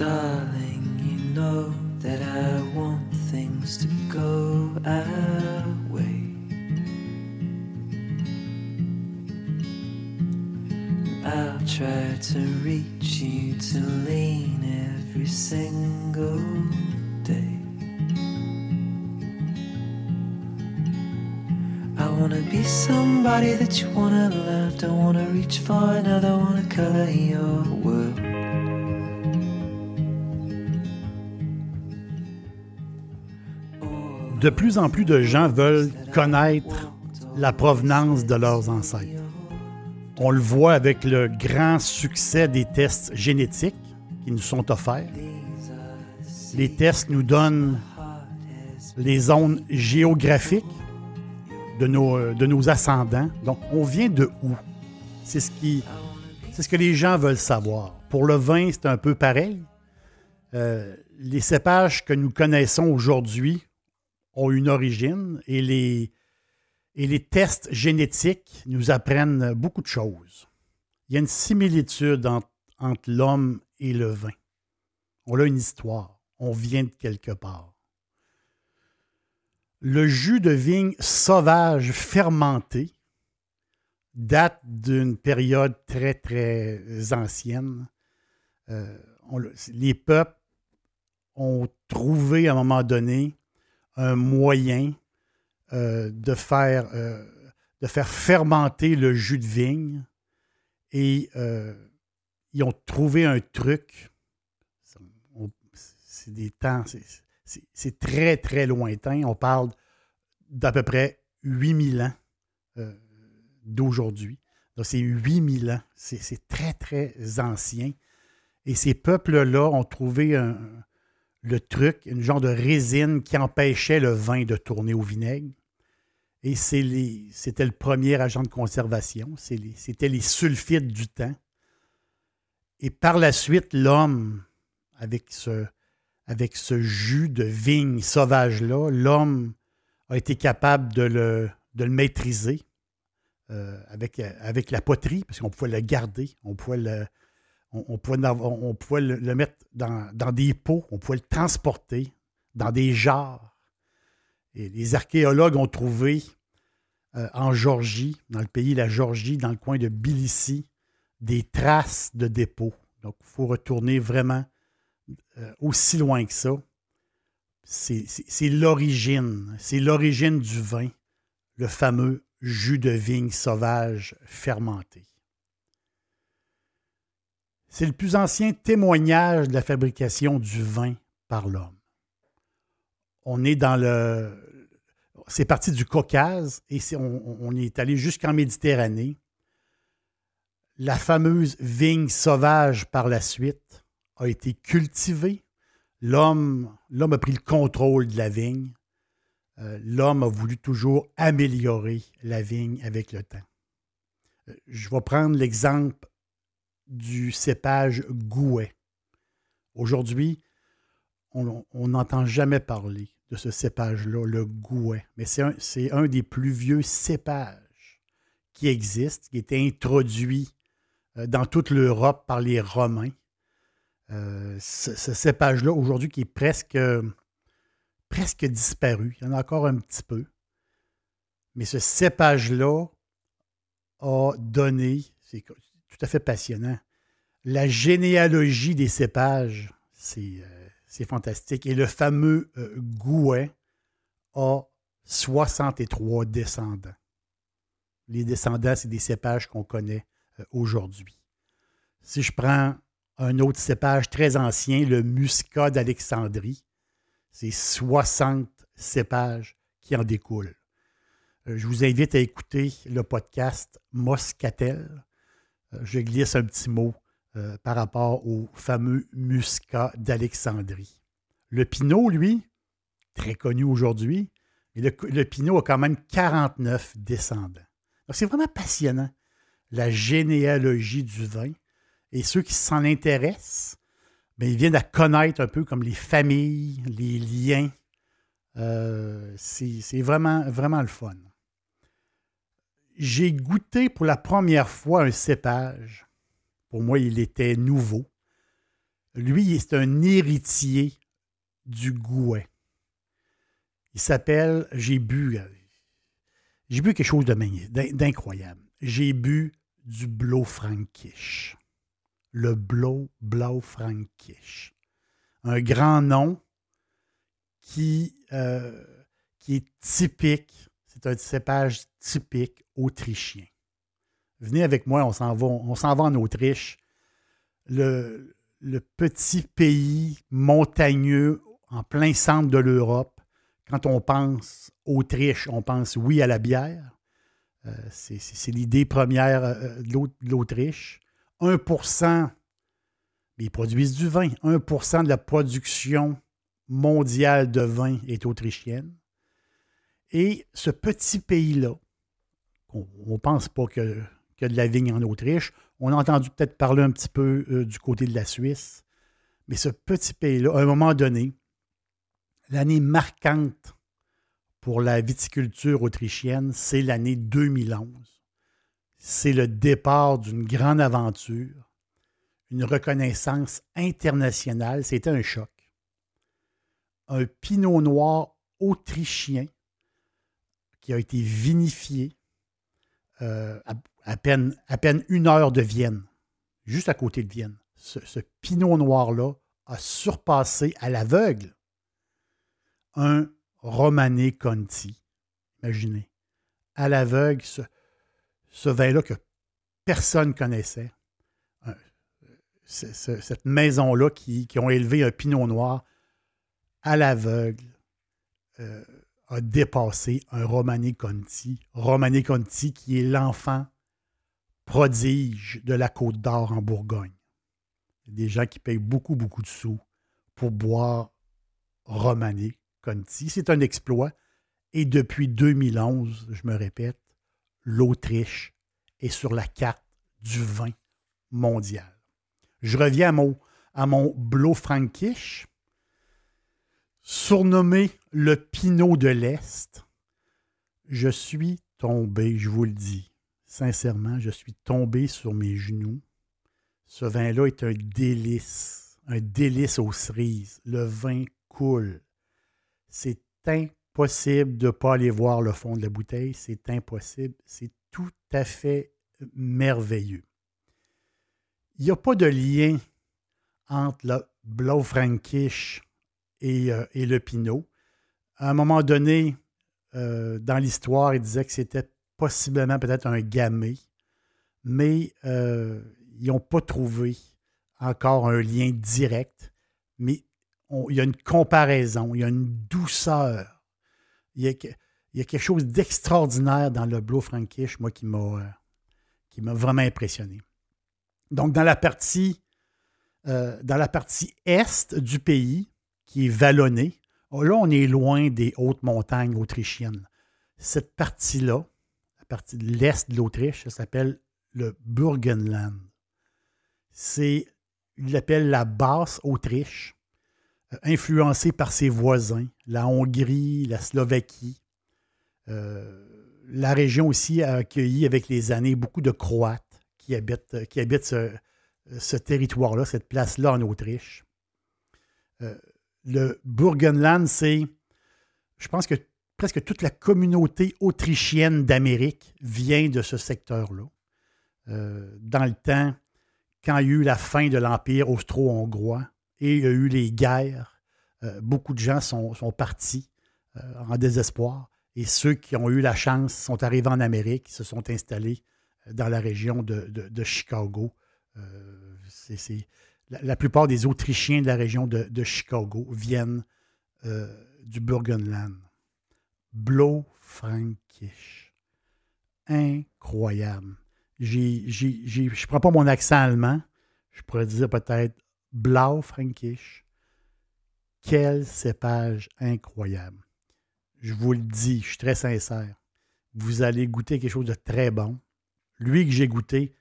Darling, you know that I want things to go our way. I'll try to reach you to lean every single day. I wanna be somebody that you wanna love. Don't wanna reach for another, wanna color your world. De plus en plus de gens veulent connaître la provenance de leurs ancêtres. On le voit avec le grand succès des tests génétiques qui nous sont offerts. Les tests nous donnent les zones géographiques de nos, nos ascendants. Donc, on vient de où? C'est ce, qui, que les gens veulent savoir. Pour le vin, c'est un peu pareil. Euh, les cépages que nous connaissons aujourd'hui ont une origine et les, tests génétiques nous apprennent beaucoup de choses. Il y a une similitude entre, l'homme et le vin. On a une histoire. On vient de quelque part. Le jus de vigne sauvage fermenté date d'une période très, très ancienne. Euh, les peuples ont trouvé à un moment donné un moyen euh, de, faire, euh, de faire fermenter le jus de vigne et euh, ils ont trouvé un truc. C'est des temps, c'est très, très lointain. On parle d'à peu près 8000 ans d'aujourd'hui. Donc, c'est 8000 ans. C'est très, très ancien. Et ces peuples-là ont trouvé un, le truc, une genre de résine qui empêchait le vin de tourner au vinaigre. Et c'était le premier agent de conservation. C'était les, sulfites du temps. Et par la suite, l'homme, avec ce, jus de vigne sauvage-là, l'homme a été capable de le, de le maîtriser euh, avec, avec la poterie, parce qu'on pouvait le garder, on pouvait le, on, pouvait, le, mettre dans, des pots, on pouvait le transporter dans des jarres. Et les archéologues ont trouvé euh, en Georgie, dans le pays de la Georgie, dans le coin de Tbilissi, des traces de dépôts. Donc, il faut retourner vraiment euh, aussi loin que ça. C'est l'origine, c'est l'origine du vin, le fameux jus de vigne sauvage fermenté. C'est le plus ancien témoignage de la fabrication du vin par l'homme. On est dans le. C'est parti du Caucase et on, est allé jusqu'en Méditerranée. La fameuse vigne sauvage par la suite a été cultivée. L'homme, a pris le contrôle de la vigne. Euh, l'homme a voulu toujours améliorer la vigne avec le temps. Euh, je vais prendre l'exemple du cépage Gouet. Aujourd'hui, on n'entend jamais parler de ce cépage-là, le Gouet. Mais c'est un, des plus vieux cépages qui existent, qui a été introduit euh, dans toute l'Europe par les Romains. Euh, ce, cépage-là, aujourd'hui, qui est presque, presque disparu. Il y en a encore un petit peu. Mais ce cépage-là a donné, tout à fait passionnant. La généalogie des cépages, c'est euh, fantastique. Et le fameux euh, Gouet a 63 descendants. Les descendants, c'est des cépages qu'on connaît euh, aujourd'hui. Si je prends un autre cépage très ancien, le Muscat d'Alexandrie, c'est 60 cépages qui en découlent. Je vous invite à écouter le podcast Moscatel je glisse un petit mot euh, par rapport au fameux Muscat d'Alexandrie. Le Pinot, lui, très connu aujourd'hui, le, le Pinot a quand même 49 descendants. C'est vraiment passionnant, la généalogie du vin. Et ceux qui s'en intéressent, bien, ils viennent à connaître un peu comme les familles, les liens. Euh, c'est vraiment, vraiment le fun. J'ai goûté pour la première fois un cépage. Pour moi, il était nouveau. Lui, c'est un héritier du Gouet. Il s'appelle, j'ai bu, j'ai bu quelque chose d'incroyable. J'ai bu du Blaufränkisch. Le Blau, Blaufränkisch. Un grand nom qui, euh, qui est typique. C'est un cépage typique autrichien. Venez avec moi, on s'en va, en Autriche. Le, le petit pays montagneux en plein centre de l'Europe. Quand on pense Autriche, on pense oui à la bière. Euh, c'est l'idée première euh, de l'Autriche. 1 mais ils produisent du vin. 1% de la production mondiale de vin est autrichienne. Et ce petit pays-là, on ne pense pas que, que, de la vigne en Autriche. On a entendu peut-être parler un petit peu euh, du côté de la Suisse. Mais ce petit pays-là, à un moment donné, l'année marquante pour la viticulture autrichienne, c'est l'année 2011. C'est le départ d'une grande aventure, une reconnaissance internationale. C'était un choc. Un pinot noir autrichien qui a été vinifié euh, à, peine, à peine une heure de Vienne, juste à côté de Vienne. Ce, ce pinot noir-là a surpassé à l'aveugle un Romané Conti. Imaginez. À l'aveugle, ce, vin-là que personne connaissait. cette maison-là qui, ont élevé un pinot noir à l'aveugle euh, a dépassé un Romané Conti. Romané Conti qui est l'enfant prodige de la Côte d'Or en Bourgogne. Des gens qui payent beaucoup, beaucoup de sous pour boire Romané Conti. C'est un exploit. Et depuis 2011, je me répète, l'Autriche est sur la carte du vin mondial. Je reviens à mon, à mon Blaufränkisch, surnommé le Pinot de l'Est. Je suis tombé, je vous le dis, sincèrement, je suis tombé sur mes genoux. Ce vin-là est un délice, un délice aux cerises. Le vin coule, c'est impossible de ne pas aller voir le fond de la bouteille. C'est impossible. C'est tout à fait merveilleux. Il n'y a pas de lien entre le Blaufränkisch et, euh, et le Pinot. À un moment donné, euh, dans l'histoire, il disait que c'était possiblement peut-être un gamay, mais euh, ils n'ont pas trouvé encore un lien direct. Mais il y a une comparaison, il y a une douceur. Il y a, quelque chose d'extraordinaire dans le Blue Frankish, moi, qui m'a, vraiment impressionné. Donc, dans la partie, dans la partie est du pays, qui est vallonnée, là, on est loin des hautes montagnes autrichiennes. Cette partie-là, la partie de l'est de l'Autriche, ça s'appelle le Burgenland. C'est, il l'appelle la basse Autriche influencé par ses voisins, la Hongrie, la Slovaquie. Euh, la région aussi a accueilli avec les années beaucoup de Croates qui habitent, qui habitent ce, territoire-là, cette place-là en Autriche. Euh, le Burgenland, c'est, je pense que presque toute la communauté autrichienne d'Amérique vient de ce secteur-là. Euh, dans le temps, quand il y a eu la fin de l'Empire austro-hongrois, et il y a eu les guerres. Euh, beaucoup de gens sont, partis euh, en désespoir. Et ceux qui ont eu la chance sont arrivés en Amérique, se sont installés dans la région de, Chicago. c'est, la, plupart des Autrichiens de la région de, Chicago viennent du Burgenland. Blow Frankish. Incroyable. je ne prends pas mon accent allemand, je pourrais dire peut-être Blau Frankish. Quel cépage incroyable. Je vous le dis, je suis très sincère. Vous allez goûter quelque chose de très bon. Lui que j'ai goûté,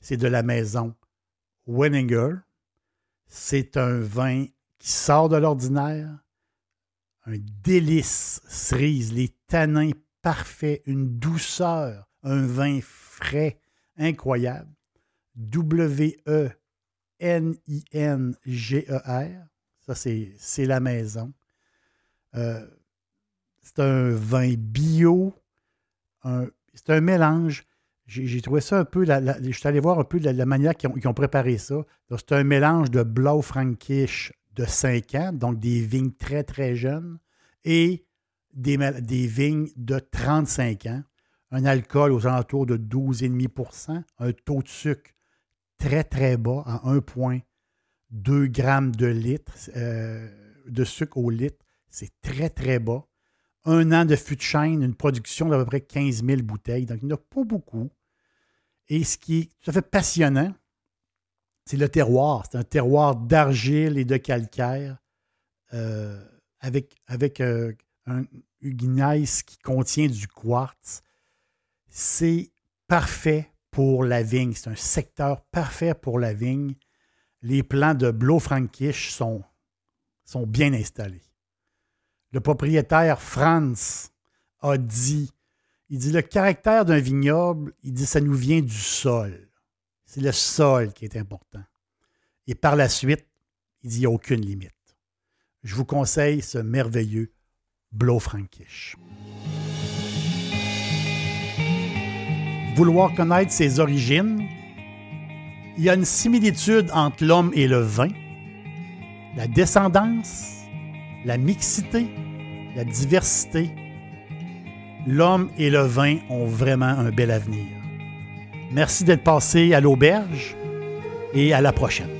c'est de la maison Wenninger. C'est un vin qui sort de l'ordinaire, un délice cerise, les tanins parfaits, une douceur, un vin frais, incroyable. W-E-N-I-N-G-E-R. Ça, c'est la maison. Euh, c'est un vin bio. C'est un mélange. J'ai trouvé ça un peu. je suis allé voir un peu la, manière qu'ils ont, préparé ça. C'est un mélange de Blau Frankish de 5 ans, donc des vignes très, très jeunes, et des, des vignes de 35 ans. Un alcool aux alentours de 12,5% un taux de sucre très, très bas, à 1,2 grammes de litre, euh, de sucre au litre. C'est très, très bas. Un an de fût de chêne, une production d'à peu près 15 000 bouteilles. Donc, il n'y en a pas beaucoup. Et ce qui est tout à fait passionnant, c'est le terroir. C'est un terroir d'argile et de calcaire euh, avec, euh, un qui contient du quartz. C'est parfait pour la vigne. C'est un secteur parfait pour la vigne. Les plants de Blo-Frankish sont, sont bien installés. Le propriétaire Franz a dit il dit le caractère d'un vignoble, il dit ça nous vient du sol. C'est le sol qui est important. Et par la suite, il dit il n'y a aucune limite. Je vous conseille ce merveilleux Blo-Frankish. Vouloir connaître ses origines, il y a une similitude entre l'homme et le vin, la descendance, la mixité, la diversité, l'homme et le vin ont vraiment un bel avenir. Merci d'être passé à l'auberge et à la prochaine.